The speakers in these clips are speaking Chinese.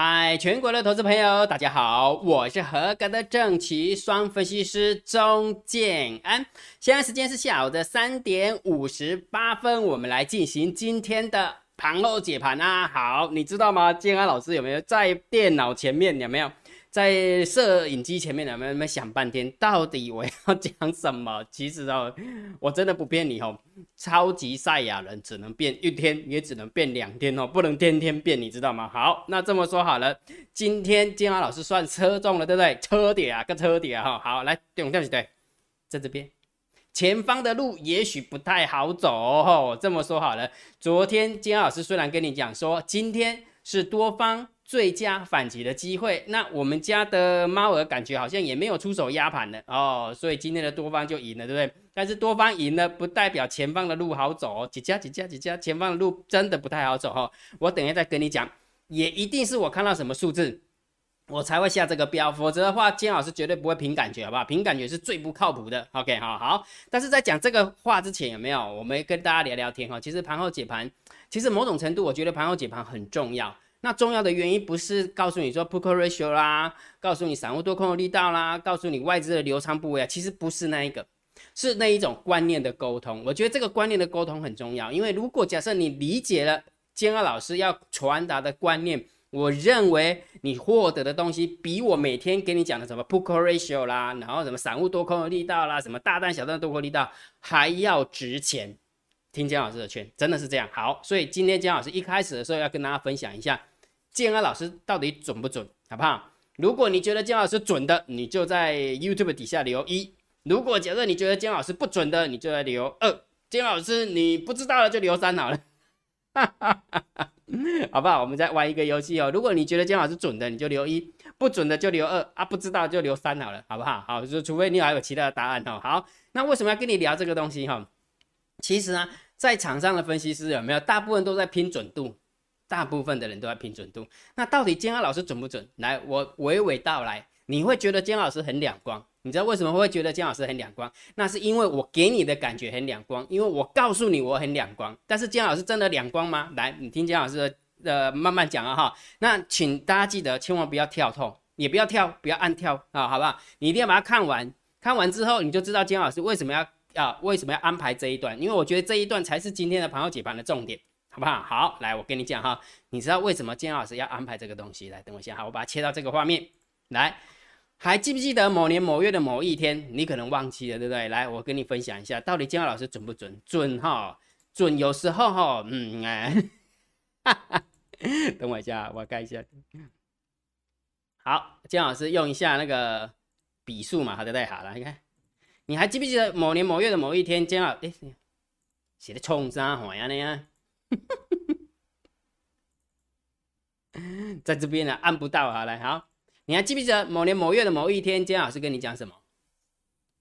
嗨，全国的投资朋友，大家好，我是合格的正奇双分析师钟建安。现在时间是下午的三点五十八分，我们来进行今天的盘后解盘啊。好，你知道吗？建安老师有没有在电脑前面？有没有？在摄影机前面呢没有？有没有想半天，到底我要讲什么？其实哦，我真的不骗你哦，超级赛亚人只能变一天，也只能变两天哦，不能天天变，你知道吗？好，那这么说好了，今天金华老师算车中了，对不对？车底啊，个车底啊，哈，好，来，对对对，在这边，前方的路也许不太好走哦。这么说好了，昨天金老师虽然跟你讲说，今天是多方。最佳反击的机会，那我们家的猫儿感觉好像也没有出手压盘的哦，所以今天的多方就赢了，对不对？但是多方赢了不代表前方的路好走哦，几家几家几家，前方的路真的不太好走哈。我等一下再跟你讲，也一定是我看到什么数字，我才会下这个标，否则的话，金老师绝对不会凭感觉，好不好？凭感觉是最不靠谱的。OK，好好。但是在讲这个话之前，有没有我们跟大家聊聊天哈？其实盘后解盘，其实某种程度，我觉得盘后解盘很重要。那重要的原因不是告诉你说 put ratio 啦，告诉你散户多空的力道啦，告诉你外资的流仓部位啊，其实不是那一个，是那一种观念的沟通。我觉得这个观念的沟通很重要，因为如果假设你理解了坚二老师要传达的观念，我认为你获得的东西比我每天给你讲的什么 put ratio 啦，然后什么散户多空的力道啦，什么大单小单多空力道还要值钱。听姜老师的劝，真的是这样。好，所以今天姜老师一开始的时候要跟大家分享一下。建安老师到底准不准，好不好？如果你觉得建老师准的，你就在 YouTube 底下留一；如果假设你觉得建老师不准的，你就来留二。建老师你不知道了就留三好了，好不好？我们再玩一个游戏哦。如果你觉得建老师准的，你就留一；不准的就留二啊。不知道就留三好了，好不好？好，就除非你还有其他的答案哦。好，那为什么要跟你聊这个东西哈？其实呢，在场上的分析师有没有？大部分都在拼准度。大部分的人都在拼准度，那到底监考老师准不准？来，我娓娓道来。你会觉得监考老师很两光，你知道为什么会觉得监考老师很两光？那是因为我给你的感觉很两光，因为我告诉你我很两光。但是监考老师真的两光吗？来，你听监考老师的呃慢慢讲啊哈。那请大家记得千万不要跳痛，也不要跳，不要按跳啊，好不好？你一定要把它看完，看完之后你就知道监考老师为什么要啊为什么要安排这一段，因为我觉得这一段才是今天的盘后解盘的重点。好不好？好，来，我跟你讲哈，你知道为什么金老师要安排这个东西？来，等我一下，好，我把它切到这个画面。来，还记不记得某年某月的某一天？你可能忘记了，对不对？来，我跟你分享一下，到底金老师准不准？准哈，准。有时候哈，嗯哎，等我一下，我盖一下。好，金老师用一下那个笔数嘛，好的，对，好了，你看，你还记不记得某年某月的某一天？金老，哎，写的冲啥话呀？你啊？在这边呢，按不到好来好，你还记不记得某年某月的某一天，姜老师跟你讲什么？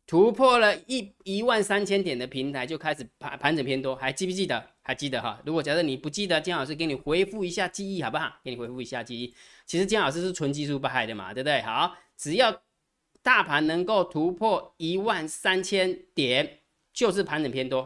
突破了一一万三千点的平台就开始盘盘整偏多，还记不记得？还记得哈？如果假设你不记得，姜老师给你回复一下记忆好不好？给你回复一下记忆。其实姜老师是纯技术派的嘛，对不对？好，只要大盘能够突破一万三千点，就是盘整偏多，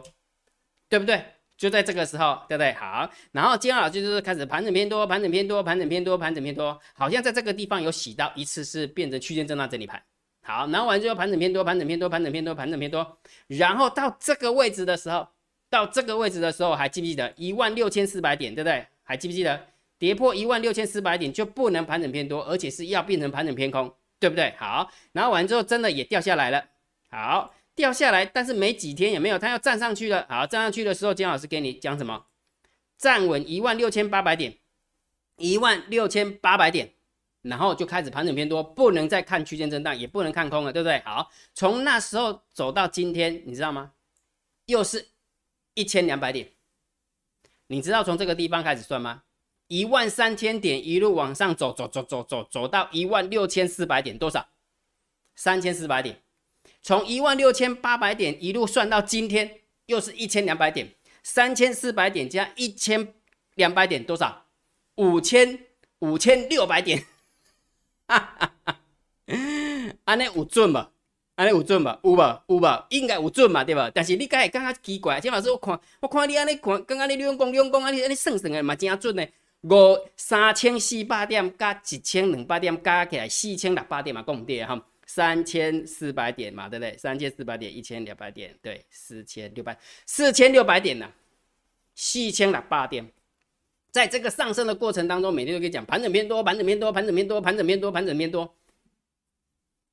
对不对？就在这个时候，对不对？好，然后金老师就是开始盘整偏多，盘整偏多，盘整偏多，盘整偏多，好像在这个地方有洗到一次，是变成区间震荡整理盘。好，然后完之后盘整偏多，盘整偏多，盘整偏多，盘整偏多，然后到这个位置的时候，到这个位置的时候，还记不记得一万六千四百点，对不对？还记不记得跌破一万六千四百点就不能盘整偏多，而且是要变成盘整偏空，对不对？好，然后完之后真的也掉下来了。好。掉下来，但是没几天也没有，它要站上去了。好，站上去的时候，姜老师给你讲什么？站稳一万六千八百点，一万六千八百点，然后就开始盘整偏多，不能再看区间震荡，也不能看空了，对不对？好，从那时候走到今天，你知道吗？又是一千两百点。你知道从这个地方开始算吗？一万三千点一路往上走，走走走走走到一万六千四百点，多少？三千四百点。从一万六千八百点一路算到今天，又是一千两百点，三千四百点加一千两百点多少？五千五千六百点，哈哈哈！安尼有准吧？安尼有准吧？有吧？有吧？应该有准嘛，对吧？但是你敢会感觉奇怪？即老师我看，我看你安尼看，刚刚你两公两公安尼安尼算算的嘛，真准呢。五三千四百点加一千两百点加起来四千六百点嘛，共跌哈，三千四百点嘛，对不对？三千四百点，一千两百点，对，四千六百，四千六百点呢，四千六百点，在这个上升的过程当中，每天都可以讲盘整偏多，盘整偏多，盘整偏多，盘整偏多，盘整偏多，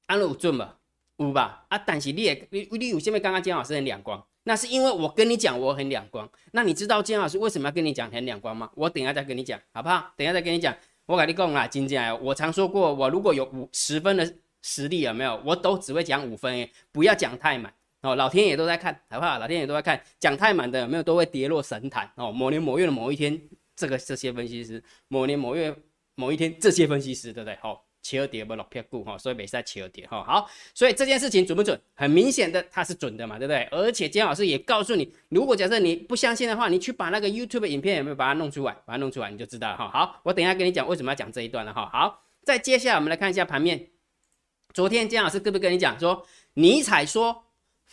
安有准吧？有吧？啊，但是你也你你有现在刚刚姜老师很两光。那是因为我跟你讲我很两光，那你知道金老师为什么要跟你讲很两光吗？我等下再跟你讲，好不好？等下再跟你讲。我跟你讲啦，金姐，我常说过，我如果有五十分的实力，有没有？我都只会讲五分诶，不要讲太满哦。老天爷都在看，好不好？老天爷都在看，讲太满的有没有都会跌落神坛哦。某年某月的某一天，这个这些分析师，某年某月某一天这些分析师，对不对？好。切尔跌不落撇股哈，所以没在切尔跌哈。好，所以这件事情准不准？很明显的，它是准的嘛，对不对？而且姜老师也告诉你，如果假设你不相信的话，你去把那个 YouTube 影片有没有把它弄出来，把它弄出来，你就知道哈。好，我等一下跟你讲为什么要讲这一段了哈。好，再接下来我们来看一下盘面。昨天姜老师跟不跟你讲说，尼采说，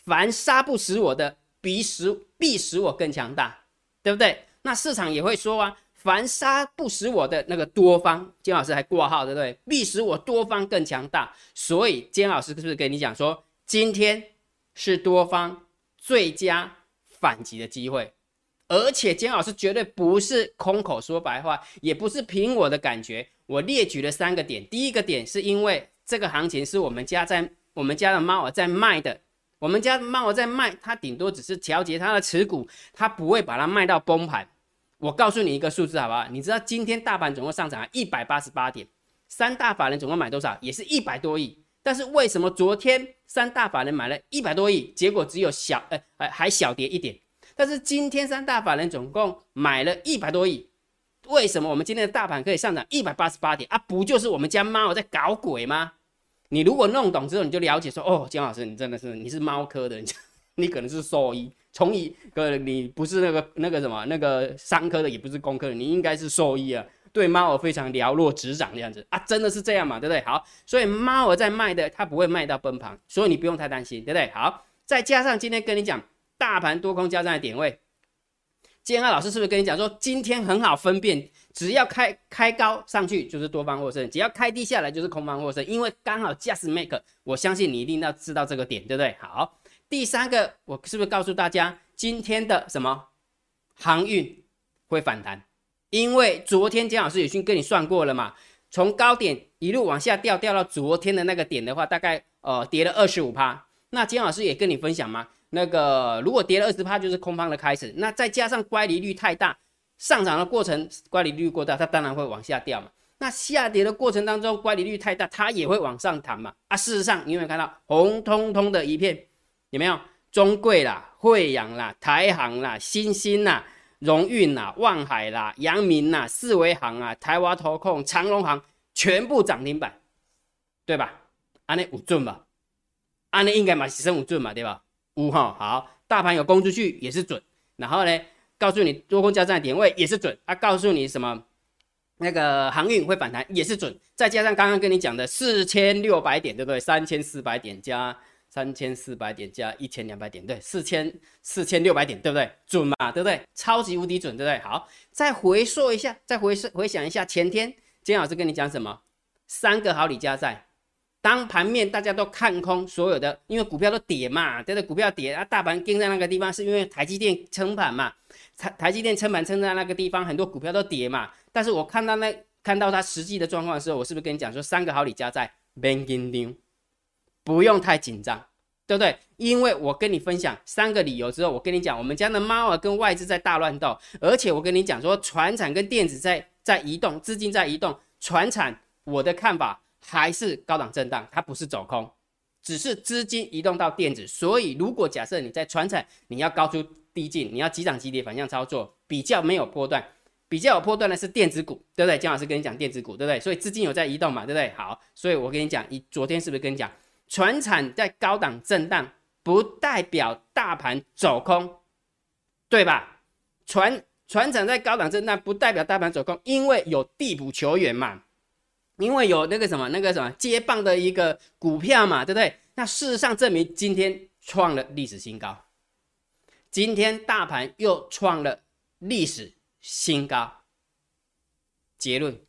凡杀不死我的，比使必使我更强大，对不对？那市场也会说啊。凡杀不死我的那个多方，金老师还挂号，对不对？必使我多方更强大。所以金老师是不是跟你讲说，今天是多方最佳反击的机会？而且金老师绝对不是空口说白话，也不是凭我的感觉。我列举了三个点，第一个点是因为这个行情是我们家在我们家的猫儿在卖的，我们家猫儿在卖，它顶多只是调节它的持股，它不会把它卖到崩盘。我告诉你一个数字好不好？你知道今天大盘总共上涨一百八十八点，三大法人总共买多少？也是一百多亿。但是为什么昨天三大法人买了一百多亿，结果只有小呃呃还小跌一点？但是今天三大法人总共买了一百多亿，为什么我们今天的大盘可以上涨一百八十八点啊？不就是我们家猫在搞鬼吗？你如果弄懂之后，你就了解说哦，姜老师你真的是你是猫科的，你可能是兽医。从一个你不是那个那个什么那个商科的，也不是工科的，你应该是兽医啊。对猫儿非常了若指掌这样子啊，真的是这样嘛，对不对？好，所以猫儿在卖的，它不会卖到崩盘，所以你不用太担心，对不对？好，再加上今天跟你讲大盘多空交战的点位，建安老师是不是跟你讲说今天很好分辨，只要开开高上去就是多方获胜，只要开低下来就是空方获胜，因为刚好 just make，我相信你一定要知道这个点，对不对？好。第三个，我是不是告诉大家，今天的什么航运会反弹？因为昨天姜老师已经跟你算过了嘛，从高点一路往下掉，掉到昨天的那个点的话，大概呃跌了二十五趴。那姜老师也跟你分享嘛，那个如果跌了二十趴，就是空方的开始。那再加上乖离率太大，上涨的过程乖离率过大，它当然会往下掉嘛。那下跌的过程当中，乖离率太大，它也会往上弹嘛。啊，事实上你有没有看到红彤彤的一片？有没有中贵啦、惠阳啦、台航啦、新兴啦、荣运啦、望海啦、阳明啦、四维行啊、台湾投控、长隆行全部涨停板，对吧？安内五准吧？安内应该嘛是升五准嘛，对吧？五哈好，大盘有攻出去也是准。然后呢，告诉你多空交战点位也是准。啊，告诉你什么？那个航运会反弹也是准。再加上刚刚跟你讲的四千六百点，对不对？三千四百点加。三千四百点加一千两百点，对，四千四千六百点，对不对？准嘛，对不对？超级无敌准，对不对？好，再回溯一下，再回回想一下，前天金老师跟你讲什么？三个好礼加在，当盘面大家都看空所有的，因为股票都跌嘛，对不对？股票跌啊，大盘盯在那个地方，是因为台积电撑盘嘛？台台积电撑盘撑在那个地方，很多股票都跌嘛。但是我看到那看到它实际的状况的时候，我是不是跟你讲说，三个好礼加在 b a n g i n 不用太紧张，对不对？因为我跟你分享三个理由之后，我跟你讲，我们家的猫儿跟外资在大乱斗，而且我跟你讲说，船产跟电子在在移动，资金在移动，船产我的看法还是高档震荡，它不是走空，只是资金移动到电子。所以如果假设你在船产，你要高出低进，你要急涨急跌反向操作，比较没有波段，比较有波段的是电子股，对不对？姜老师跟你讲电子股，对不对？所以资金有在移动嘛，对不对？好，所以我跟你讲，你昨天是不是跟你讲？船产在高档震荡，不代表大盘走空，对吧？船船产在高档震荡，不代表大盘走空，因为有地补球员嘛，因为有那个什么那个什么接棒的一个股票嘛，对不对？那事实上证明今天创了历史新高，今天大盘又创了历史新高，结论，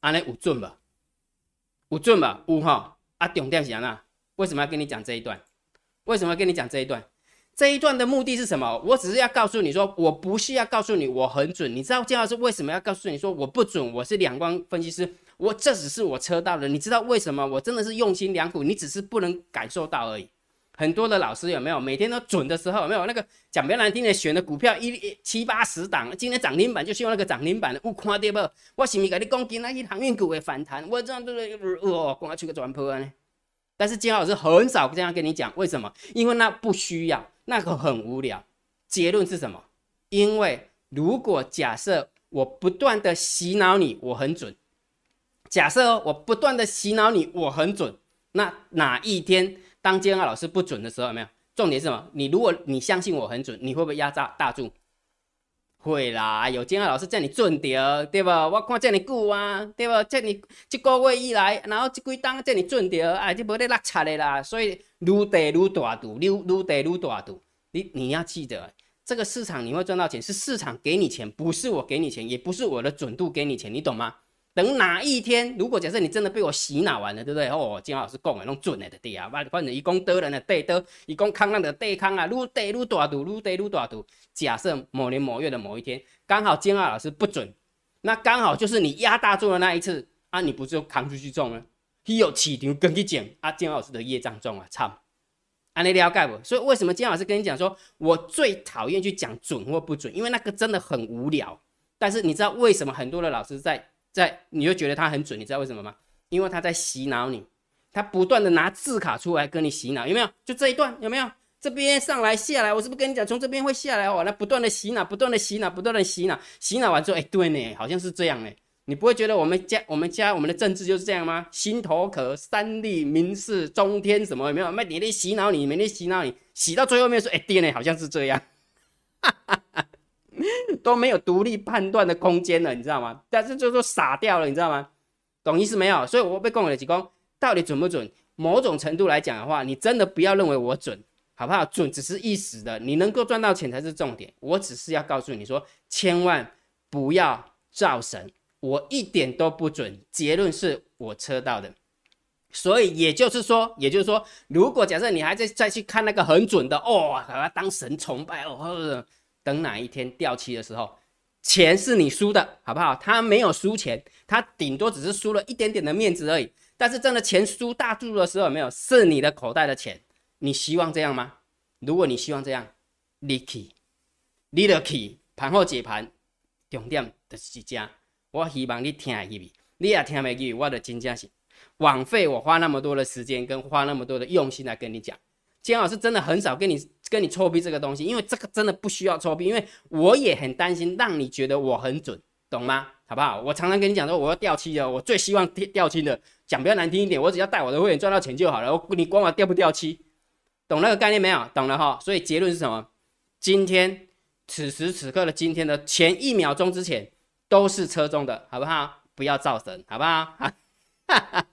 安尼有准吧？有准吧？有哈。啊，重点是啊？为什么要跟你讲这一段？为什么要跟你讲这一段？这一段的目的是什么？我只是要告诉你说，我不是要告诉你我很准。你知道姜老师为什么要告诉你说我不准？我是两光分析师，我这只是我车到的。你知道为什么？我真的是用心良苦，你只是不能感受到而已。很多的老师有没有每天都准的时候？有没有那个讲比较难听的，选的股票一七八十档，今天涨停板就希望那个涨停板的，有看到不？我是不是跟你讲，今天去航运股会反弹，我这样对不对？哇，赶快出个转播呢。但是金老师很少这样跟你讲，为什么？因为那不需要，那个很无聊。结论是什么？因为如果假设我不断的洗脑你，我很准。假设我不断的洗脑你，我很准。那哪一天？当监考老师不准的时候，有没有？重点是什么？你如果你相信我很准，你会不会压榨大注？会啦，有监考老师叫你准掉，对吧？我看这么久啊，对吧？这你一个月以来，然后这几档叫你准掉，哎，就无得落差的啦。所以愈跌愈大赌，愈愈跌愈大赌。你你要记得，这个市场你会赚到钱，是市场给你钱，不是我给你钱，也不是我的准度给你钱，你懂吗？等哪一天，如果假设你真的被我洗脑完了，对不对？哦，金老师讲的拢准的对啊，反反正伊讲得人的对得，伊讲康人的对康啊，愈跌愈大赌，愈跌愈大赌。假设某年某月的某一天，刚好金老师不准，那刚好就是你压大中的那一次啊，你不就扛出去中了？他有起场跟去讲啊，金老师的业障重啊，操！啊，你了解不？所以为什么金老师跟你讲说，我最讨厌去讲准或不准，因为那个真的很无聊。但是你知道为什么很多的老师在？在，你就觉得他很准，你知道为什么吗？因为他在洗脑你，他不断的拿字卡出来跟你洗脑，有没有？就这一段有没有？这边上来下来，我是不是跟你讲，从这边会下来哦？那不断的洗脑，不断的洗脑，不断的洗脑，洗脑完之后，哎，对呢，好像是这样呢。你不会觉得我们家我们家我们的政治就是这样吗？心头壳、三立、民事、中天什么有没有？每天洗脑你，每天洗脑你，洗到最后面说，哎，对呢，好像是这样。哈哈哈。都没有独立判断的空间了，你知道吗？但是就说傻掉了，你知道吗？懂意思没有？所以我被供了几公，到底准不准？某种程度来讲的话，你真的不要认为我准，好不好？准只是一时的，你能够赚到钱才是重点。我只是要告诉你说，千万不要造神，我一点都不准。结论是我测到的，所以也就是说，也就是说，如果假设你还在再去看那个很准的哦，把它当神崇拜哦。等哪一天掉期的时候，钱是你输的，好不好？他没有输钱，他顶多只是输了一点点的面子而已。但是真的钱输大注的时候，没有是你的口袋的钱。你希望这样吗？如果你希望这样 l i c k y l i l k y 盘后解盘，重点就是这。我希望你听下去，你也听没去，我的真正是枉费我花那么多的时间跟花那么多的用心来跟你讲。姜老师真的很少跟你。跟你臭逼这个东西，因为这个真的不需要臭逼，因为我也很担心让你觉得我很准，懂吗？好不好？我常常跟你讲说我要掉期的，我最希望掉期的，讲比较难听一点，我只要带我的会员赚到钱就好了，我你管我掉不掉期，懂那个概念没有？懂了哈。所以结论是什么？今天此时此刻的今天的前一秒钟之前都是车中的，好不好？不要造神，好不好？哈哈。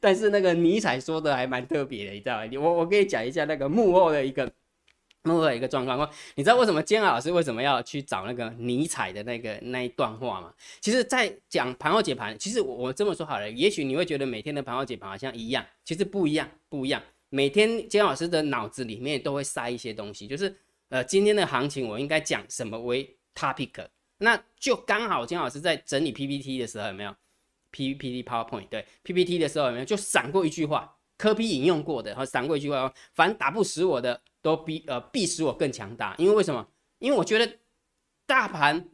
但是那个尼采说的还蛮特别的，你知道吗？我我跟你讲一下那个幕后的一个。幕后一个状况，你知道为什么监老师为什么要去找那个尼采的那个那一段话吗？其实，在讲盘后解盘，其实我我这么说好了，也许你会觉得每天的盘后解盘好像一样，其实不一样，不一样。每天监老师的脑子里面都会塞一些东西，就是呃，今天的行情我应该讲什么为 topic，那就刚好监老师在整理 PPT 的时候有没有 PPT PowerPoint 对 PPT 的时候有没有就闪过一句话，科比引用过的，和闪过一句话，凡打不死我的。都比呃必使我更强大，因为为什么？因为我觉得大盘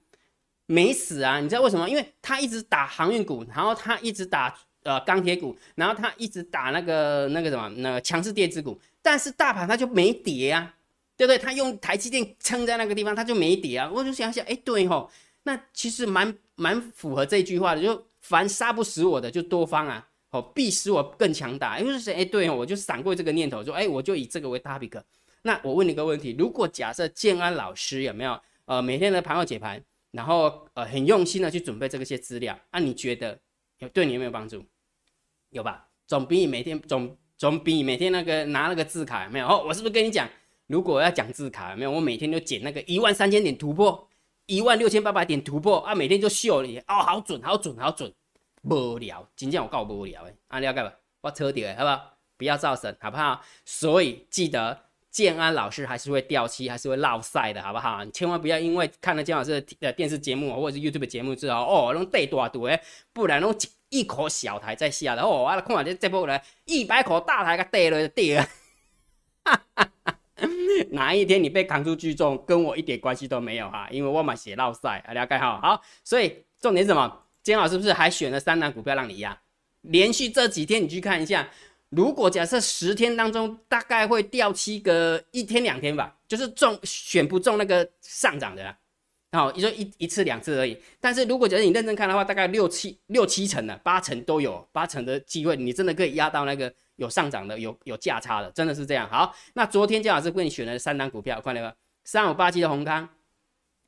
没死啊，你知道为什么？因为他一直打航运股，然后他一直打呃钢铁股，然后他一直打那个那个什么那个强势电子股，但是大盘它就没跌啊，对不对？他用台积电撑在那个地方，它就没跌啊。我就想想，哎，对吼，那其实蛮蛮符合这句话的，就凡杀不死我的，就多方啊，哦，必使我更强大。因为是哎，对哦，我就闪过这个念头，说哎，我就以这个为 topic。那我问你一个问题：如果假设建安老师有没有呃每天的盘后解盘，然后呃很用心的去准备这些资料，那你觉得有对你有没有帮助？有吧？总比你每天总总比你每天那个拿那个字卡有没有？哦，我是不是跟你讲，如果要讲字卡有没有？我每天都捡那个一万三千点突破，一万六千八百点突破啊，每天就秀你哦，好准，好准，好准，无聊，真正我告无聊诶，啊，了解吧？我扯掉，好不好？不要造神，好不好？所以记得建安老师还是会掉漆，还是会落赛的，好不好？你千万不要因为看了建老师的电视节目或者是 YouTube 节目之后，哦，弄对大度诶，不然弄一口小台在下的，哦，啊，看这这波来一百口大台个跌了就跌了，哈哈！哪一天你被扛出聚众，跟我一点关系都没有哈，因为我嘛写落赛，了解哈。好，所以重点是什么？建老师是不是还选了三档股票让你压？连续这几天你去看一下。如果假设十天当中大概会掉七个一天两天吧，就是中选不中那个上涨的，然后也就一一次两次而已。但是如果假设你认真看的话，大概六七六七成的八成都有八成的机会，你真的可以压到那个有上涨的有有价差的，真的是这样。好，那昨天姜老师为你选了三档股票，看到没三五八七的宏康，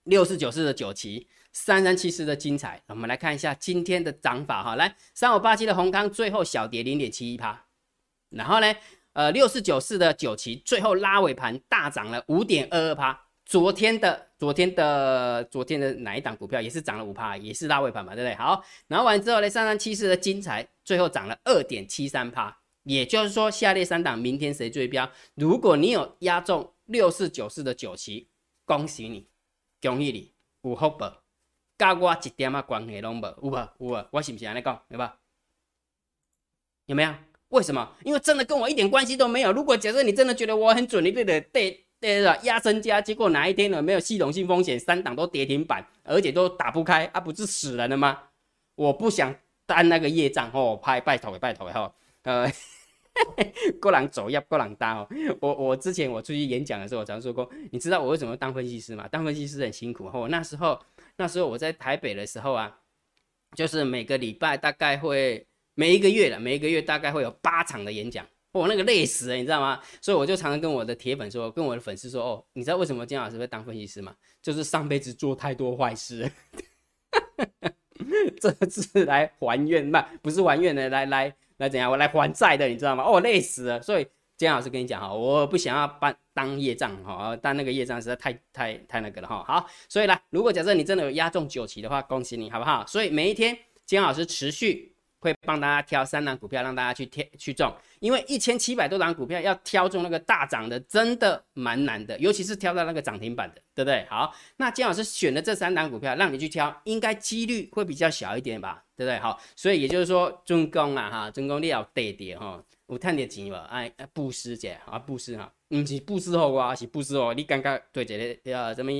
六四九四的九旗，三三七四的精彩。我们来看一下今天的涨法哈，来三五八七的宏康最后小跌零点七一趴。然后呢，呃，六四九四的九旗最后拉尾盘大涨了五点二二趴。昨天的昨天的昨天的哪一档股票也是涨了五趴，也是拉尾盘嘛，对不对？好，然后完之后呢，三三七四的精彩最后涨了二点七三趴。也就是说，下列三档明天谁追标？如果你有压中六四九四的九旗，恭喜你，恭喜你，有福报，跟我一点啊关系拢无，有无？有无？我是不是安尼讲？有无？有没有？为什么？因为真的跟我一点关系都没有。如果假设你真的觉得我很准，你就得对对的压身家，结果哪一天呢没有系统性风险，三档都跌停板，而且都打不开啊，不是死人了吗？我不想担那个业障哦，拜拜托拜托哈，呃，个人走要个人担哦。我我之前我出去演讲的时候，我常说过，你知道我为什么当分析师吗？当分析师很辛苦哦。那时候那时候我在台北的时候啊，就是每个礼拜大概会。每一个月了每一个月大概会有八场的演讲，我那个累死了，你知道吗？所以我就常常跟我的铁粉说，跟我的粉丝说，哦，你知道为什么金老师会当分析师吗？就是上辈子做太多坏事，这次来还愿，不不是还愿的，来来来怎样？我来还债的，你知道吗？哦，累死了。所以金老师跟你讲哈，我不想要办当业障哈，但那个业障实在太太太那个了哈。好，所以呢，如果假设你真的有压中九期的话，恭喜你，好不好？所以每一天金老师持续。会帮大家挑三档股票，让大家去挑去中，因为一千七百多档股票要挑中那个大涨的，真的蛮难的，尤其是挑到那个涨停板的，对不对？好，那金老师选的这三档股票让你去挑，应该几率会比较小一点吧，对不对？好，所以也就是说，中工啊哈，中工你要得点哈，有赚点钱吧？哎，布施者啊，布施哈，唔是布施后啊，是布施哦，你刚刚对这个呃什么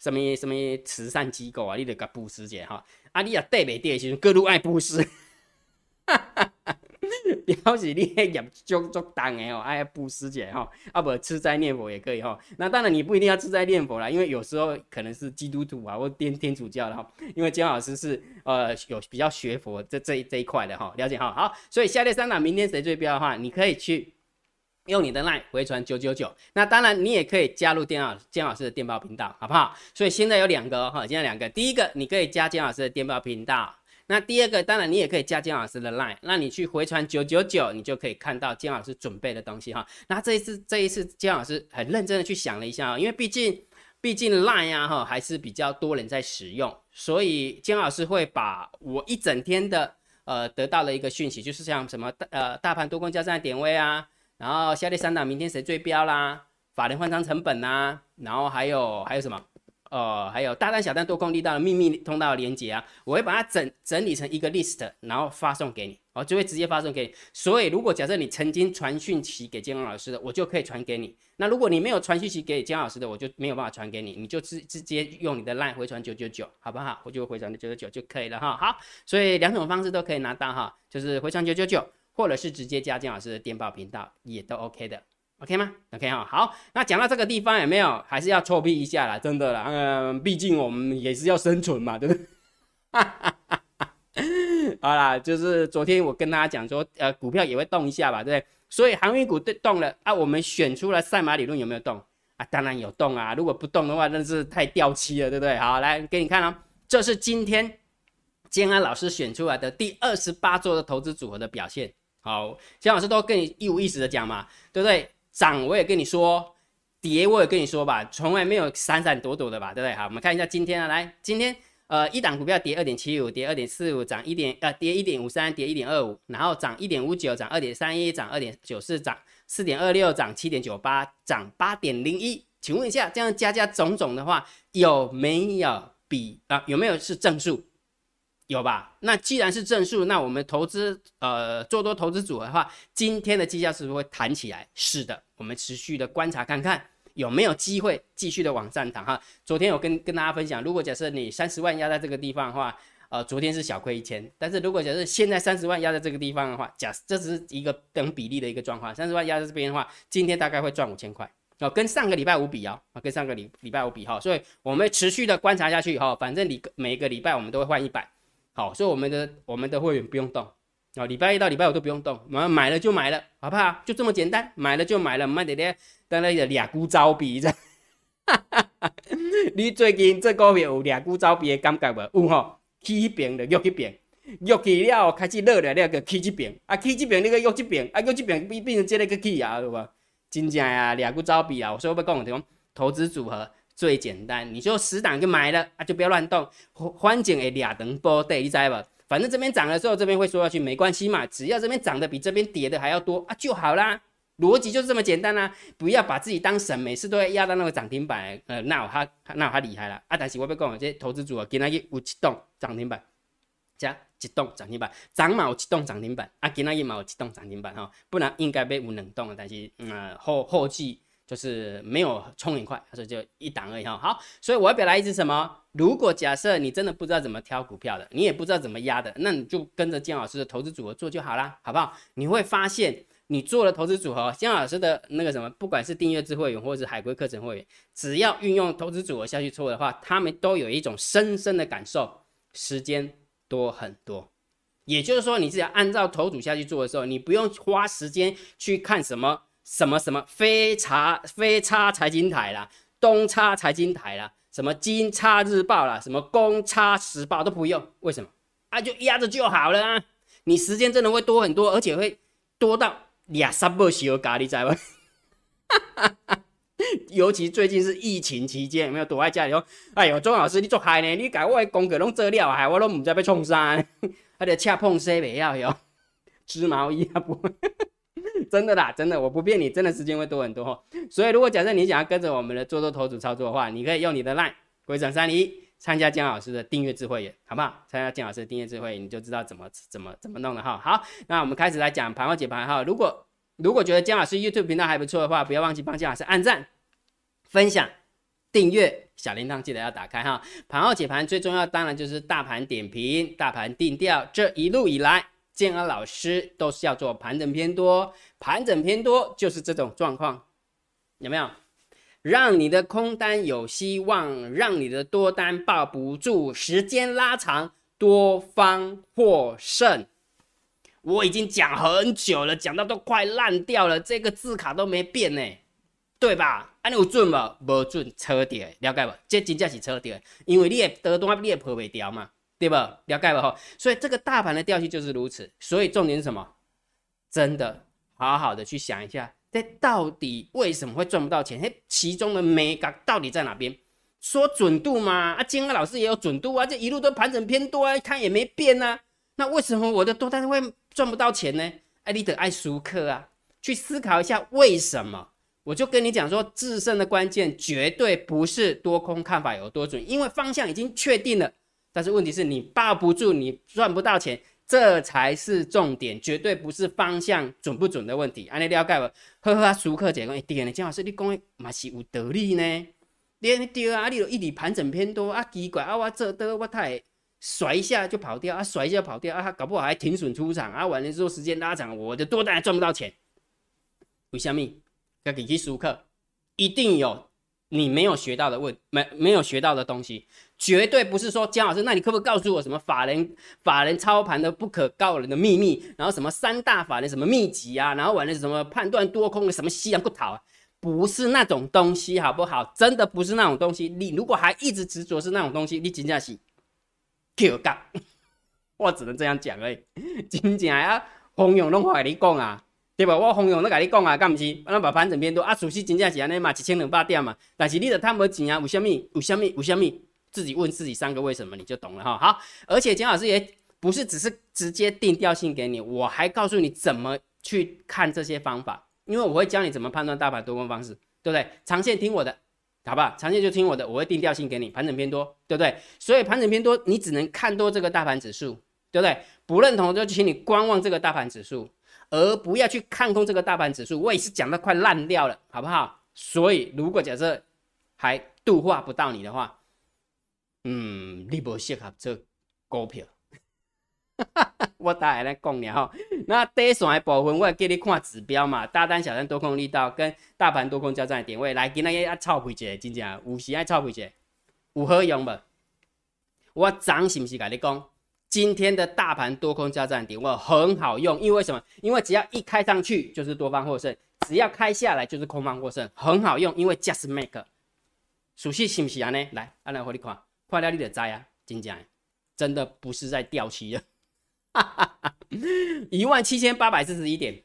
什么什么慈善机构啊，你得甲布施者哈，啊你也得袂得时阵，各路爱布施。哈，表示你业足足重的哦，哎，布施者哈，啊不，吃斋念佛也可以哈。那当然你不一定要吃斋念佛啦，因为有时候可能是基督徒啊，或天天主教的哈。因为姜老师是呃有比较学佛这这这一块的哈，了解哈。好，所以下列三档明天谁最标的话，你可以去用你的 line 回传九九九。那当然你也可以加入姜老姜老师的电报频道，好不好？所以现在有两个哈，现在两个，第一个你可以加姜老师的电报频道。那第二个，当然你也可以加金老师的 line，那你去回传九九九，你就可以看到金老师准备的东西哈。那这一次，这一次金老师很认真的去想了一下，因为毕竟，毕竟 line 啊哈还是比较多人在使用，所以金老师会把我一整天的呃得到了一个讯息，就是像什么大呃大盘多空交战点位啊，然后下列三档明天谁最标啦，法人换仓成本呐，然后还有还有什么？呃，还有大单、小单、多空力道的秘密通道连接啊，我会把它整整理成一个 list，然后发送给你，哦，就会直接发送给你。所以，如果假设你曾经传讯息给建龙老师的，我就可以传给你。那如果你没有传讯息给建老师的，我就没有办法传给你，你就直直接用你的 line 回传九九九，好不好？我就回传九九九就可以了哈。好，所以两种方式都可以拿到哈，就是回传九九九，或者是直接加建老师的电报频道，也都 OK 的。OK 吗？OK 哈，好，那讲到这个地方有没有还是要臭屁一下啦？真的啦，嗯，毕竟我们也是要生存嘛，对不对？好啦，就是昨天我跟大家讲说，呃，股票也会动一下吧，对不对？所以航运股对动了啊，我们选出了赛马理论有没有动啊？当然有动啊，如果不动的话，那是太掉漆了，对不对？好，来给你看哦，这是今天建安老师选出来的第二十八周的投资组合的表现。好，姜老师都跟你一五一十的讲嘛，对不对？涨我也跟你说，跌我也跟你说吧，从来没有闪闪躲躲的吧，对不对？好，我们看一下今天啊，来，今天呃一档股票跌二点七五，跌二点四五，涨一点呃跌一点五三，跌一点二五，然后涨一点五九，涨二点三一，涨二点九四，涨四点二六，涨七点九八，涨八点零一。请问一下，这样加加总总的话，有没有比啊？有没有是正数？有吧？那既然是正数，那我们投资呃做多投资组合的话，今天的绩效是不是会弹起来？是的，我们持续的观察看看有没有机会继续的往上涨哈。昨天有跟跟大家分享，如果假设你三十万压在这个地方的话，呃，昨天是小亏一千，但是如果假设现在三十万压在这个地方的话，假这只是一个等比例的一个状况，三十万压在这边的话，今天大概会赚五千块哦，跟上个礼拜五比哦，跟上个礼礼拜五比哈，所以我们持续的观察下去哈，反正你每个礼拜我们都会换一百。好，所以我们的我们的会员不用动啊，礼拜一到礼拜五都不用动，我们买了就买了，好不好？就这么简单，买了就买了，慢点点，当然有俩股招比这，你最近这股票有俩股招比的感觉无？有吼，起一边就约一边，约起了开始热了，了个起一边，啊起一边你个约一边，啊约一边变变成这个个起啊，对吧？真正啊，俩股招比啊，所以我要讲的投资组合。最简单，你就死档就买了啊，就不要乱动。环境诶，俩等波对，你知吧？反正这边涨的时候，这边会说下去，没关系嘛。只要这边涨的比这边跌的还要多啊，就好啦。逻辑就是这么简单啦。不要把自己当神，每次都要压到那个涨停板。呃，那我他那我他厉害了啊！但是我要讲，这投资组合今天有七栋涨停板，加一栋涨停板，涨嘛有七栋涨停板啊，今天嘛有七栋涨停板哈，不然应该被有冷冻了。但是嗯，后后继。就是没有冲很快，所以就一档而已哈。好，所以我要表达意思什么？如果假设你真的不知道怎么挑股票的，你也不知道怎么压的，那你就跟着姜老师的投资组合做就好啦，好不好？你会发现，你做了投资组合，姜老师的那个什么，不管是订阅制会员或者是海龟课程会员，只要运用投资组合下去做的话，他们都有一种深深的感受，时间多很多。也就是说，你只要按照投组下去做的时候，你不用花时间去看什么。什么什么非差非差财经台啦，东差财经台啦，什么金差日报啦，什么公差时报都不用，为什么？啊，就压着就好了啊！你时间真的会多很多，而且会多到俩三百小咖，你知吗？尤其最近是疫情期间，有没有躲在家里说：“哎呦，钟老师你做嗨呢？你改我的功课拢做了，害我都唔知要创啥，还得恰碰西北要哟，织毛衣啊不？” 真的啦，真的，我不骗你，真的时间会多很多。所以，如果假设你想要跟着我们的做做投资操作的话，你可以用你的 LINE 回转三零一参加姜老师的订阅智慧，好不好？参加姜老师的订阅智慧，你就知道怎么怎么怎么弄了哈。好，那我们开始来讲盘后解盘哈。如果如果觉得姜老师 YouTube 频道还不错的话，不要忘记帮姜老师按赞、分享、订阅，小铃铛记得要打开哈。盘后解盘最重要，当然就是大盘点评、大盘定调。这一路以来。建安老师都是要做盘整偏多，盘整偏多就是这种状况，有没有？让你的空单有希望，让你的多单抱不住，时间拉长，多方获胜。我已经讲很久了，讲到都快烂掉了，这个字卡都没变呢，对吧？安尼有准不？无准，车跌，了解不？这真正是车跌，因为你的多单你也破不掉嘛。对吧？了解吧哈，所以这个大盘的调性就是如此。所以重点是什么？真的好好的去想一下，这到底为什么会赚不到钱？嘿，其中的美感到底在哪边？说准度嘛，啊，金安老师也有准度啊，这一路都盘整偏多啊，看也没变啊。那为什么我的多单会赚不到钱呢？哎，你得爱熟客啊，去思考一下为什么。我就跟你讲说，制胜的关键绝对不是多空看法有多准，因为方向已经确定了。但是问题是你抱不住，你赚不到钱，这才是重点，绝对不是方向准不准的问题。安尼了解不？呵呵，熟客姐讲，哎，对啊，姜老师，你讲的嘛是有道理呢。你对啊，你一直盘整偏多啊，奇怪啊，我这都我太甩一下就跑掉啊，甩一下跑掉啊，搞不好还停损出场啊，完了之后时间拉长，我的多单赚不到钱。为什么？要给去熟客，一定有。你没有学到的问没没有学到的东西，绝对不是说姜老师，那你可不可以告诉我什么法人法人操盘的不可告人的秘密？然后什么三大法人什么秘籍啊？然后完了什么判断多空的什么西洋不逃啊？不是那种东西，好不好？真的不是那种东西。你如果还一直执着是那种东西，你真正是 Q 我只能这样讲而已。真正啊，洪勇拢话你讲啊，对吧？我洪勇都甲你讲啊，敢毋是？咱把盘整偏多啊，属实真正是安尼嘛，一千两百点嘛。但是你的贪无钱啊，有虾米？有虾米？有虾米？自己问自己三个为什么，你就懂了哈。好，而且姜老师也不是只是直接定调性给你，我还告诉你怎么去看这些方法，因为我会教你怎么判断大盘多空方式，对不对？长线听我的，好不好？长线就听我的，我会定调性给你，盘整偏多，对不对？所以盘整偏多，你只能看多这个大盘指数，对不对？不认同就请你观望这个大盘指数。而不要去看空这个大盘指数，我也是讲的快烂掉了，好不好？所以如果假设还度化不到你的话，嗯，你不适合做股票。我大概来讲了哈。那第一线的部分，我给你看指标嘛，大单、小单、多空力道跟大盘多空交战的点位，来今日要操配者，真正有时爱操配者，有好用无？我昨是不是甲你讲？今天的大盘多空交战点位很好用，因为什么？因为只要一开上去就是多方获胜，只要开下来就是空方获胜，很好用。因为 just make，熟悉是不是啊？呢，来，阿来和你看，快掉你的灾啊！真讲，真的不是在掉期了，一万七千八百四十一点，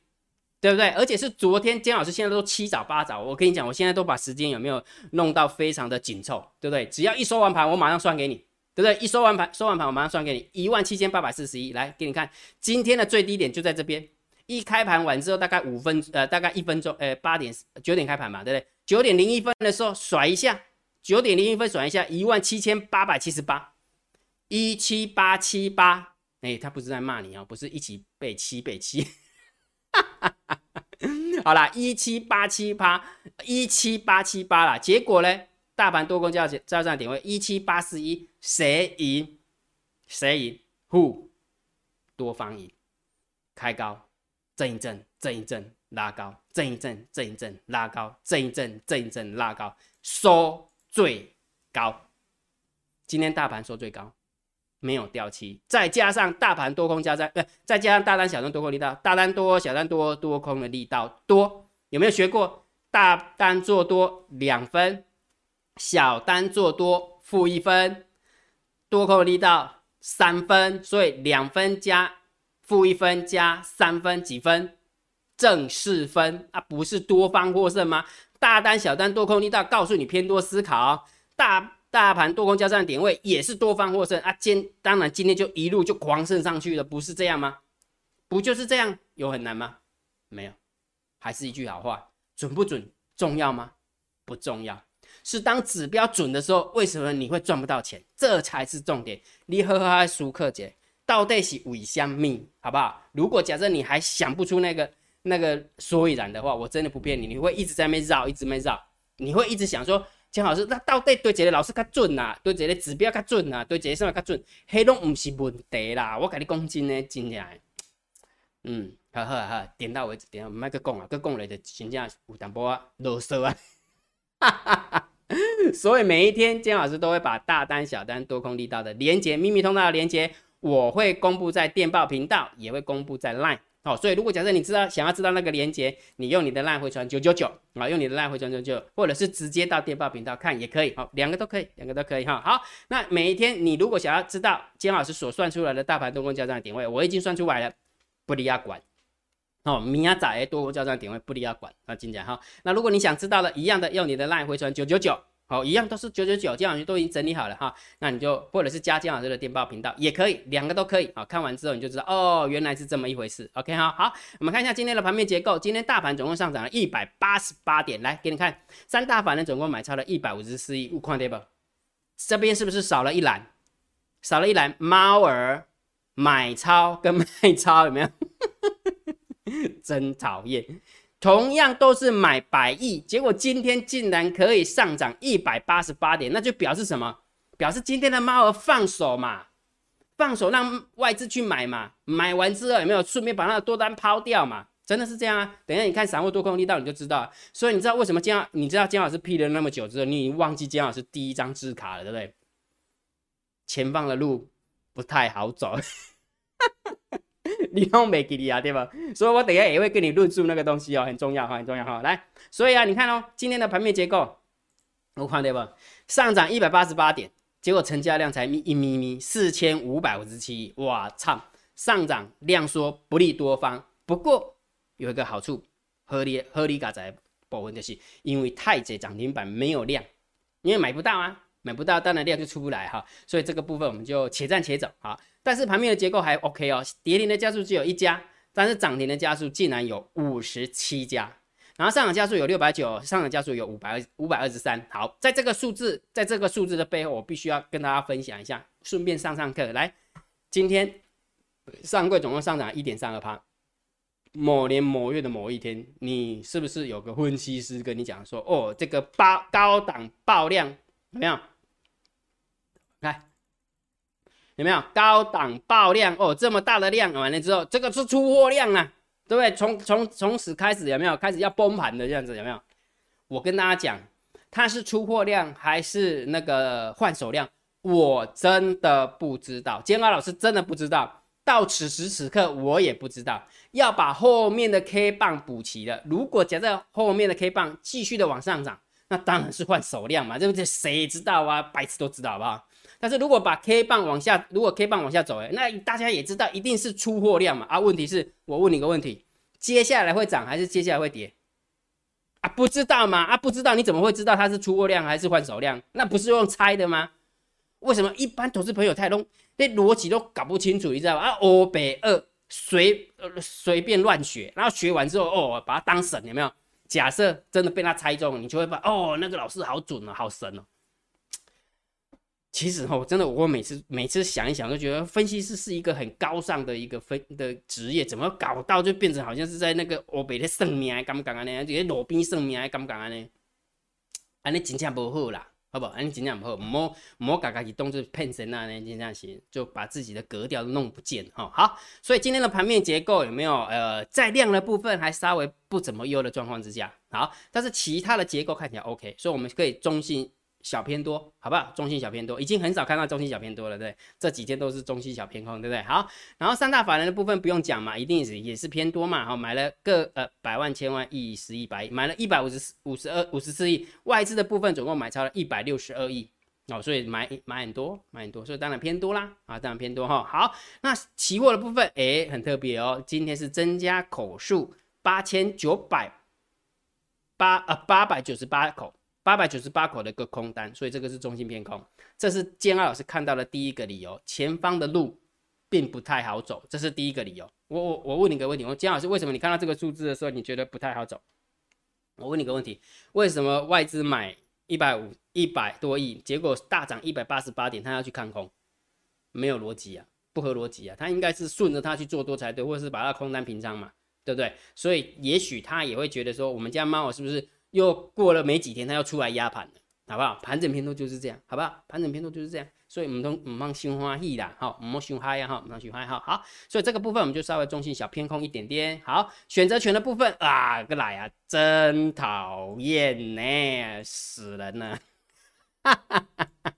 对不对？而且是昨天姜老师现在都七早八早，我跟你讲，我现在都把时间有没有弄到非常的紧凑，对不对？只要一收完盘，我马上算给你。对不对？一收完盘，收完盘，我马上算给你一万七千八百四十一。来，给你看，今天的最低点就在这边。一开盘完之后，大概五分，呃，大概一分钟，呃，八点九点开盘嘛，对不对？九点零一分的时候甩一下，九点零一分算一下，一万七千八百七十八，一七八七八。哎，他不是在骂你哦，不是一起被七被七。好啦，一七八七八，一七八七八啦。结果呢？大盘多空交交战点位一七八四一，谁赢？谁赢？Who？多方赢，开高，震一震，震一震，拉高，震一震，震一震，拉高，震一震，震一震，拉高，收最高。今天大盘收最高，没有掉期，再加上大盘多空加在，不，再加上大单小单多空力道，大单多，小单多，多空的力道多，有没有学过？大单做多两分。小单做多负一分，多空力道三分，所以两分加负一分加三分几分？正四分啊，不是多方获胜吗？大单小单多空力道告诉你偏多思考，大大盘多空交战点位也是多方获胜啊。今当然今天就一路就狂升上去了，不是这样吗？不就是这样？有很难吗？没有，还是一句好话，准不准重要吗？不重要。是当指标准的时候，为什么你会赚不到钱？这才是重点。你呵呵熟客姐到底是为香命，好不好？如果假设你还想不出那个那个所以然的话，我真的不骗你，你会一直在那绕，一直没绕，你会一直想说，姜老师，那到底对这个老师较准呐？对这个指标较准呐？对这个什么较准？迄拢唔是问题啦，我跟你讲真的，真的，嗯，好好好，点到为止，点，唔卖去讲啊，去讲咧就真正有淡薄啊啰嗦啊，哈哈哈。所以每一天，姜老师都会把大单、小单、多空力道的连接、秘密通道的连接，我会公布在电报频道，也会公布在 Line。好，所以如果假设你知道想要知道那个连接，你用你的 Line 回传九九九啊，用你的 Line 回传九九，或者是直接到电报频道看也可以。好，两个都可以，两个都可以哈。好，那每一天你如果想要知道金老师所算出来的大盘多空交战的点位，我已经算出来了，不离要管。哦，明仔多空交战点位不离要管啊，金讲哈。那如果你想知道的，一样的用你的 Line 回传九九九。好，一样都是九九九，姜老师都已经整理好了哈，那你就或者是加姜老师的电报频道也可以，两个都可以啊。看完之后你就知道哦，原来是这么一回事。OK 哈，好，我们看一下今天的盘面结构。今天大盘总共上涨了一百八十八点，来给你看，三大法人总共买超了一百五十四亿，物况对不？这边是不是少了一栏？少了一栏，猫儿买超跟卖超有没有？真讨厌。同样都是买百亿，结果今天竟然可以上涨一百八十八点，那就表示什么？表示今天的猫儿放手嘛，放手让外资去买嘛，买完之后有没有顺便把那个多单抛掉嘛？真的是这样啊！等一下你看散户多空力道你就知道。所以你知道为什么姜？你知道姜老师批了那么久之后，你已经忘记姜老师第一张字卡了，对不对？前方的路不太好走。你用没给你啊，对吧？所以我等下也会跟你论述那个东西哦，很重要哈，很重要哈。来，所以啊，你看哦，今天的盘面结构，我看对吧？上涨一百八十八点，结果成交量才一咪咪四千五百五十七亿，哇操！上涨量缩不利多方，不过有一个好处，合理合理嘎仔部分就是因为太窄涨停板没有量，因为买不到啊，买不到，当然量就出不来哈。所以这个部分我们就且战且走啊。但是盘面的结构还 OK 哦，跌停的家数只有一家，但是涨停的家数竟然有五十七家。然后上涨家数有六百九，上涨家数有五百二五百二十三。好，在这个数字，在这个数字的背后，我必须要跟大家分享一下，顺便上上课。来，今天上柜总共上涨一点三二趴。某年某月的某一天，你是不是有个分析师跟你讲说，哦，这个八高档爆量怎么样？看有没有高档爆量？哦，这么大的量完了之后，这个是出货量啊。对不对？从从从此开始有没有开始要崩盘的这样子有没有？我跟大家讲，它是出货量还是那个换手量？我真的不知道，煎熬老师真的不知道。到此时此刻，我也不知道。要把后面的 K 棒补齐了。如果假设后面的 K 棒继续的往上涨，那当然是换手量嘛，对不对？谁知道啊？白痴都知道好不好？但是如果把 K 棒往下，如果 K 棒往下走，哎，那大家也知道一定是出货量嘛。啊，问题是我问你个问题，接下来会涨还是接下来会跌？啊，不知道嘛？啊，不知道你怎么会知道它是出货量还是换手量？那不是用猜的吗？为什么一般投资朋友太弄，那逻辑都搞不清楚，你知道吧？啊，欧北二随随便乱学，然后学完之后，哦，把它当神，有没有？假设真的被他猜中，你就会发哦，那个老师好准哦，好神哦。其实哦，真的，我每次每次想一想，都觉得分析师是一个很高尚的一个分的职业，怎么搞到就变成好像是在那个欧北的圣命，敢不敢啊？呢，这些路边圣命，敢不敢啊？呢，安尼真正不好啦，好不？安尼真正不好，唔好唔好，家家己当做骗神啊？呢，就这样行，就把自己的格调都弄不见哈。好，所以今天的盘面结构有没有呃，在量的部分还稍微不怎么优的状况之下，好，但是其他的结构看起来 OK，所以我们可以中性。小偏多，好不好？中性小偏多，已经很少看到中性小偏多了，对这几天都是中性小偏空，对不对？好，然后三大法人的部分不用讲嘛，一定是也是偏多嘛。好，买了个呃百万、千万、亿、十亿、百亿，买了一百五十四、五十二、五十四亿。外资的部分总共买超了一百六十二亿，哦，所以买买很多，买很多，所以当然偏多啦，啊，当然偏多哈。好，那期货的部分，哎，很特别哦，今天是增加口数八千九百八呃八百九十八口。八百九十八口的一个空单，所以这个是中性偏空，这是建二老师看到的第一个理由。前方的路并不太好走，这是第一个理由。我我我问你个问题，我建老师为什么你看到这个数字的时候，你觉得不太好走？我问你个问题，为什么外资买一百五一百多亿，结果大涨一百八十八点，他要去看空？没有逻辑啊，不合逻辑啊，他应该是顺着他去做多才对，或者是把他空单平仓嘛，对不对？所以也许他也会觉得说，我们家猫是不是？又过了没几天，它要出来压盘了，好不好？盘整偏多就是这样，好不好？盘整偏多就是这样，所以我们都唔放心欢喜啦，好，唔好心嗨呀，哈，唔好心嗨，哈好。所以这个部分我们就稍微中性小偏空一点点。好，选择权的部分啊，个来啊，真讨厌呢，死人了，哈哈哈哈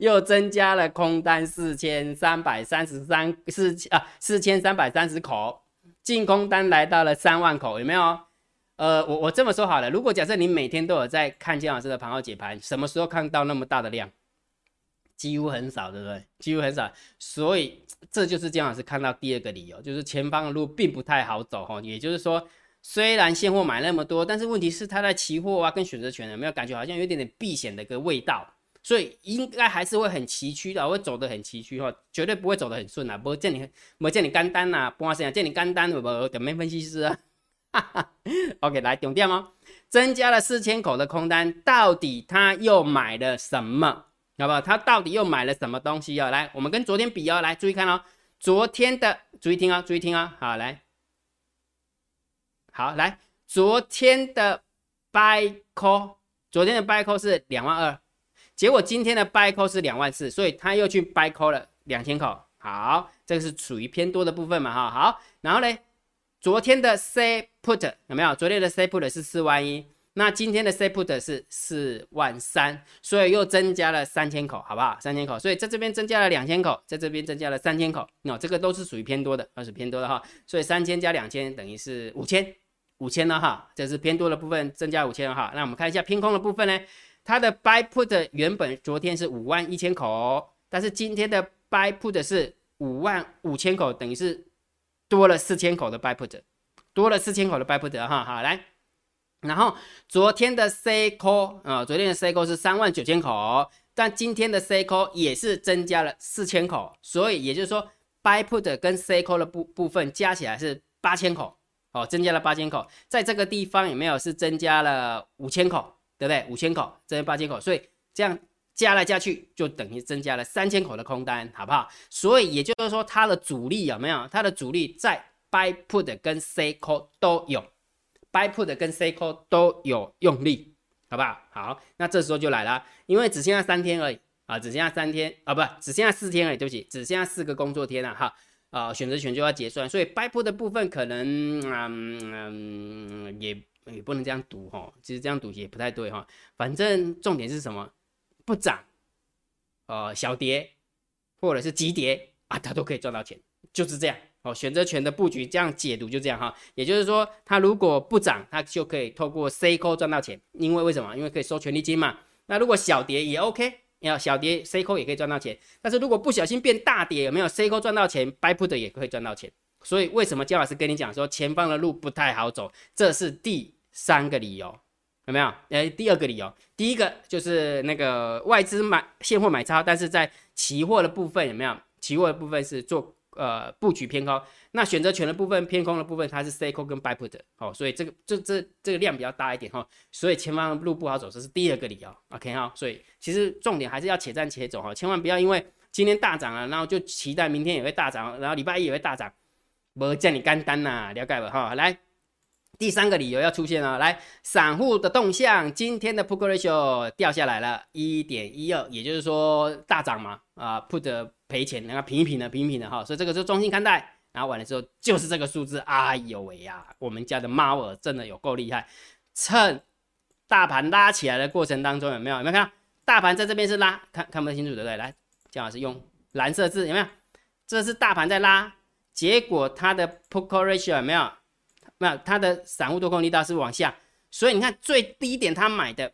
又增加了空单四千三百三十三四啊四千三百三十口，净空单来到了三万口，有没有？呃，我我这么说好了，如果假设你每天都有在看姜老师的盘后解盘，什么时候看到那么大的量？几乎很少，对不对？几乎很少，所以这就是姜老师看到第二个理由，就是前方的路并不太好走哈。也就是说，虽然现货买那么多，但是问题是他在期货啊跟选择权有没有感觉好像有点点避险的一个味道，所以应该还是会很崎岖的，会走得很崎岖哈，绝对不会走得很顺啊，不会叫你不会叫你干单呐，不发生啊，叫你干单，不不，等没分析师啊。OK，来重点哦，增加了四千口的空单，到底他又买了什么？好不好？他到底又买了什么东西哦？来，我们跟昨天比哦，来注意看哦，昨天的注意听哦，注意听哦，好来，好来，昨天的 buy call，昨天的 buy call 是两万二，结果今天的 buy call 是两万四，所以他又去 buy call 了两千口，好，这个是属于偏多的部分嘛，哈，好，然后呢？昨天的 say put 有没有？昨天的 say put 是四万一，那今天的 say put 是四万三，所以又增加了三千口，好不好？三千口，所以在这边增加了两千口，在这边增加了三千口，那这个都是属于偏多的，都是偏多的哈。所以三千加两千等于是五千，五千了哈，这是偏多的部分增加五千哈。那我们看一下偏空的部分呢，它的 buy put 原本昨天是五万一千口，但是今天的 buy put 是五万五千口，等于是。多了四千口的 buy put，多了四千口的 buy put 哈，好来，然后昨天的 C call 啊，昨天的 C call 是三万九千口，但今天的 C call 也是增加了四千口，所以也就是说 buy put 跟 C call 的部部分加起来是八千口，哦，增加了八千口，在这个地方有没有是增加了五千口，对不对？五千口增加八千口，所以这样。加来加去就等于增加了三千口的空单，好不好？所以也就是说，它的主力有没有？它的主力在 buy put 跟 C call 都有，buy put 跟 C call 都有用力，好不好？好，那这时候就来了，因为只剩下三天而已啊，只剩下三天啊，不，只剩下四天而已，对不起，只剩下四个工作天了哈，啊，选择权就要结算，所以 buy put 的部分可能嗯嗯也也不能这样赌哈，其实这样赌也不太对哈，反正重点是什么？不涨，呃，小跌或者是急跌啊，它都可以赚到钱，就是这样哦。选择权的布局这样解读就这样哈，也就是说，它如果不涨，它就可以透过 C 扣赚到钱，因为为什么？因为可以收权利金嘛。那如果小跌也 OK，要小跌 C 扣也可以赚到钱。但是如果不小心变大跌，有没有 C 扣赚到钱，Buy Put 也可以赚到钱。所以为什么焦老师跟你讲说前方的路不太好走？这是第三个理由。有没有？诶，第二个理由，第一个就是那个外资买现货买超，但是在期货的部分有没有？期货的部分是做呃布局偏空，那选择权的部分偏空的部分它是 C call 跟 buy put 哦，所以这个这这这个量比较大一点哈，所以前方路不好走，这是第二个理由。OK 哈，所以其实重点还是要且战且走哈，千万不要因为今天大涨了，然后就期待明天也会大涨，然后礼拜一也会大涨，不叫你干单呐，了解不哈？来。第三个理由要出现了，来，散户的动向，今天的 put ratio 掉下来了，一点一二，也就是说大涨嘛，啊，put 赔钱，然后平一平的，平一平的哈，所以这个是中性看待，然后完了之后就是这个数字，哎呦喂呀，我们家的猫儿真的有够厉害，趁大盘拉起来的过程当中有没有？有没有看到大盘在这边是拉，看看不清楚对不对？来，姜老师用蓝色字有没有？这是大盘在拉，结果它的 put ratio 有没有？那它的散户多空力道是往下，所以你看最低点他买的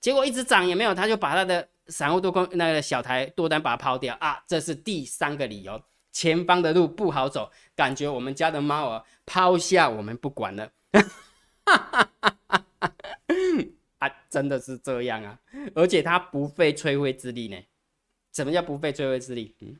结果一直涨也没有，他就把他的散户多空那个小台多单把它抛掉。啊，这是第三个理由，前方的路不好走，感觉我们家的猫儿抛下我们不管了，啊，真的是这样啊，而且它不费吹灰之力呢。什么叫不费吹灰之力？嗯，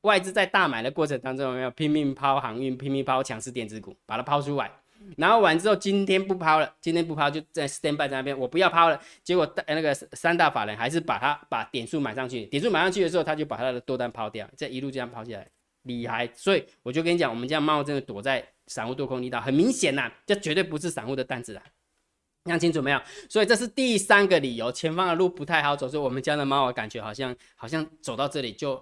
外资在大买的过程当中有没有拼命抛航运、拼命抛强势电子股，把它抛出来，然后完之后今天不抛了，今天不抛就在 stand by 在那边，我不要抛了。结果大那个三大法人还是把它把点数买上去，点数买上去的时候，他就把他的多单抛掉，这一路这样抛下来，厉害。所以我就跟你讲，我们家猫真的躲在散户多空力道，很明显呐，这绝对不是散户的担子啊。看清楚没有？所以这是第三个理由，前方的路不太好走，所以我们家的猫我感觉好像好像走到这里就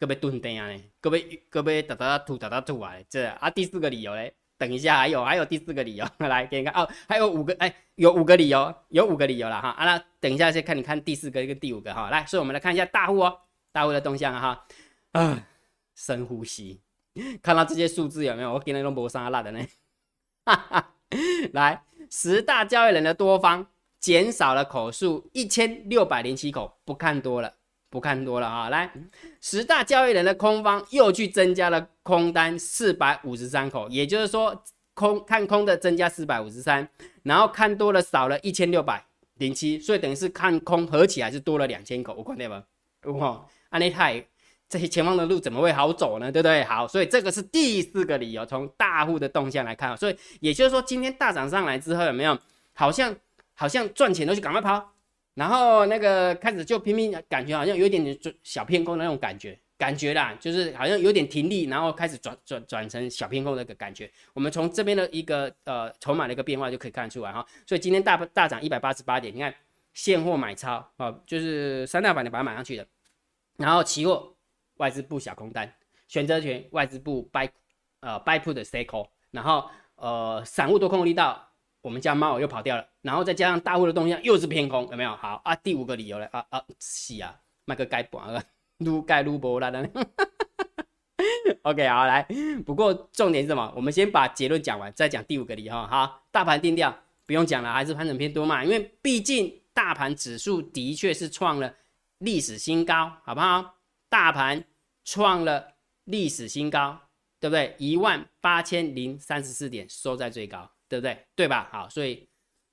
胳膊蹲蹲啊嘞，胳膊胳膊哒哒吐哒哒吐啊，这啊第四个理由嘞，等一下还有还有第四个理由，来给你看哦，还有五个哎，有五个理由，有五个理由了哈，啊那等一下先看你看第四个跟第五个哈，来，所以我们来看一下大户哦，大户的动向哈，啊，深呼吸，看到这些数字有没有？我给你弄磨砂辣的呢，哈哈，来。十大交易人的多方减少了口数一千六百零七口，不看多了，不看多了啊！来，十大交易人的空方又去增加了空单四百五十三口，也就是说空看空的增加四百五十三，然后看多了少了一千六百零七，所以等于是看空合起来是多了两千口，我管对吧？哇，安利泰。这些前方的路怎么会好走呢？对不对？好，所以这个是第四个理由。从大户的动向来看，所以也就是说，今天大涨上来之后，有没有好像好像赚钱都去赶快抛，然后那个开始就拼命，感觉好像有一点点小偏空的那种感觉，感觉啦，就是好像有点停利，然后开始转转转成小偏空的一个感觉。我们从这边的一个呃筹码的一个变化就可以看出来哈。所以今天大大涨一百八十八点，你看现货买超啊，就是三大板的把它买上去的，然后期货。外资部小空单，选择权外资部 buy，呃 buy put 的 stay call，然后呃散户多空力道，我们家猫又跑掉了，然后再加上大户的动向又是偏空，有没有？好啊，第五个理由了啊啊是啊，麦克盖板了，撸该撸波了的，OK 好来，不过重点是什么？我们先把结论讲完，再讲第五个理由哈。大盘定调不用讲了，还是盘整偏多嘛，因为毕竟大盘指数的确是创了历史新高，好不好？大盘。创了历史新高，对不对？一万八千零三十四点收在最高，对不对？对吧？好，所以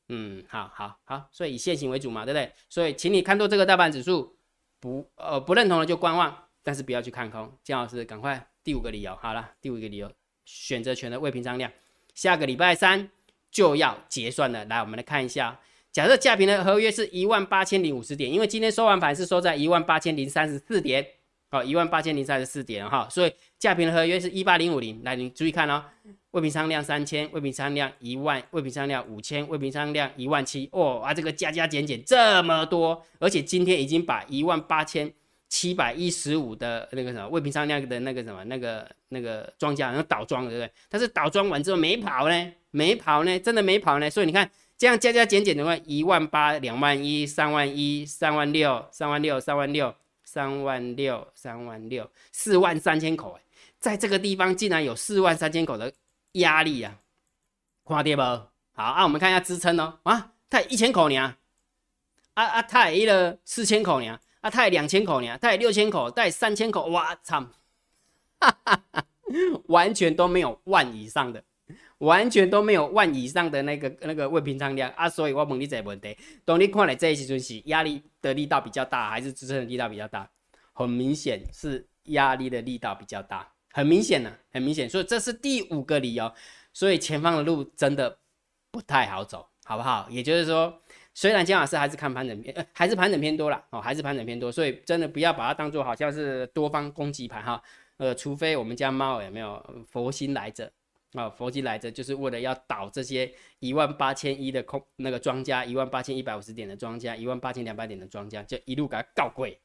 嗯，好好好，所以以现行为主嘛，对不对？所以请你看多这个大盘指数，不呃不认同的就观望，但是不要去看空。姜老师，赶快第五个理由，好了，第五个理由，选择权的未平仓量，下个礼拜三就要结算了。来，我们来看一下。假设价平的合约是一万八千零五十点，因为今天收完盘是收在一万八千零三十四点，好，一万八千零三十四点哈，所以价平的合约是一八零五零。来，你注意看哦，未平仓量三千，未平仓量一万，未平仓量五千，未平仓量一万七，哦啊，这个加加减减这么多，而且今天已经把一万八千七百一十五的那个什么未平仓量的那个什么那个那个庄家，然后倒庄了，对不对？但是倒庄完之后没跑呢，没跑呢，真的没跑呢，所以你看。这样加加减减的话，一万八、两万一、三万一、三万六、三万六、三万六、三万六、三万六、四万三千口，哎，在这个地方竟然有四万三千口的压力啊！看跌不？好啊，我们看一下支撑哦。啊，它一千口呢？啊啊，它了四千口呢？啊，它两千口呢？它六千口？带三千口？哇操！哈哈哈，完全都没有万以上的。完全都没有万以上的那个那个未平仓量啊，所以我问你这个问题，当你看来这一时是压力的力道比较大，还是支撑的力道比较大？很明显是压力的力道比较大，很明显呢，很明显。所以这是第五个理由，所以前方的路真的不太好走，好不好？也就是说，虽然姜老师还是看盘整偏，呃，还是盘整偏多了哦，还是盘整偏多，所以真的不要把它当做好像是多方攻击盘哈，呃，除非我们家猫有没有佛心来着。啊，佛经来着，就是为了要倒这些一万八千一的空那个庄家，一万八千一百五十点的庄家，一万八千两百点的庄家，就一路给他告鬼。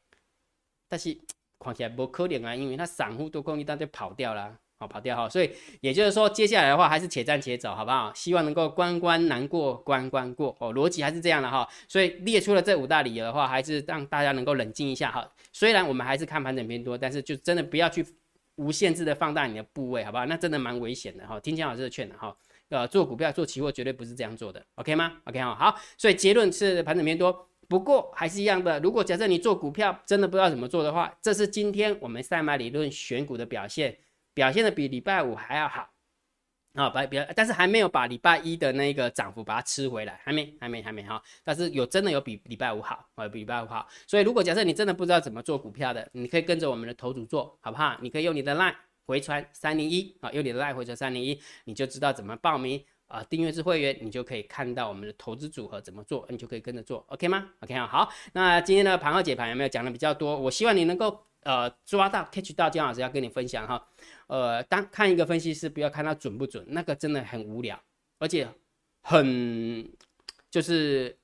但是看起来不可怜啊，因为他散户多空一旦就跑掉了，好跑掉哈。所以也就是说，接下来的话还是且战且走，好不好？希望能够关关难过关关过哦，逻辑还是这样的哈。所以列出了这五大理由的话，还是让大家能够冷静一下哈。虽然我们还是看盘整偏多，但是就真的不要去。无限制的放大你的部位，好不好？那真的蛮危险的哈。听江老师的劝的哈，呃，做股票做期货绝对不是这样做的，OK 吗？OK 哈，好。所以结论是盘整偏多，不过还是一样的。如果假设你做股票真的不知道怎么做的话，这是今天我们赛马理论选股的表现，表现的比礼拜五还要好。啊，把比但是还没有把礼拜一的那个涨幅把它吃回来，还没，还没，还没哈。但是有真的有比礼拜五好，啊，比礼拜五好。所以如果假设你真的不知道怎么做股票的，你可以跟着我们的头组做，好不好？你可以用你的 line 回传三零一啊，用你的 line 回传三零一，你就知道怎么报名啊，订阅制会员，你就可以看到我们的投资组合怎么做，你就可以跟着做，OK 吗？OK，好。那今天的盘后解盘有没有讲的比较多？我希望你能够呃抓到 catch 到姜老师要跟你分享哈。呃，当看一个分析师，不要看他准不准，那个真的很无聊，而且很就是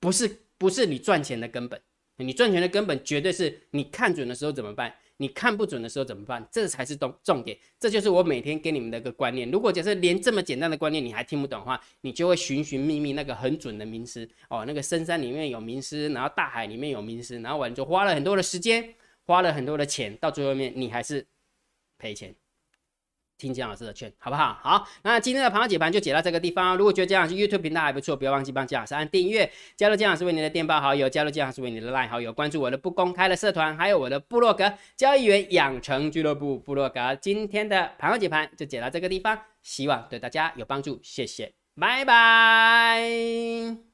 不是不是你赚钱的根本。你赚钱的根本绝对是你看准的时候怎么办？你看不准的时候怎么办？这才是重重点。这就是我每天给你们的一个观念。如果假设连这么简单的观念你还听不懂的话，你就会寻寻觅觅那个很准的名师哦，那个深山里面有名师，然后大海里面有名师，然后完就花了很多的时间，花了很多的钱，到最后面你还是赔钱。听姜老师的劝，好不好？好，那今天的盘后解盘就解到这个地方。如果觉得姜老师 YouTube 频道还不错，不要忘记帮姜老师按订阅，加入姜老师为你的电报好友，加入姜老师为你的 LINE 好友，关注我的不公开的社团，还有我的部落格交易员养成俱乐部部落格。今天的盘后解盘就解到这个地方，希望对大家有帮助，谢谢，拜拜。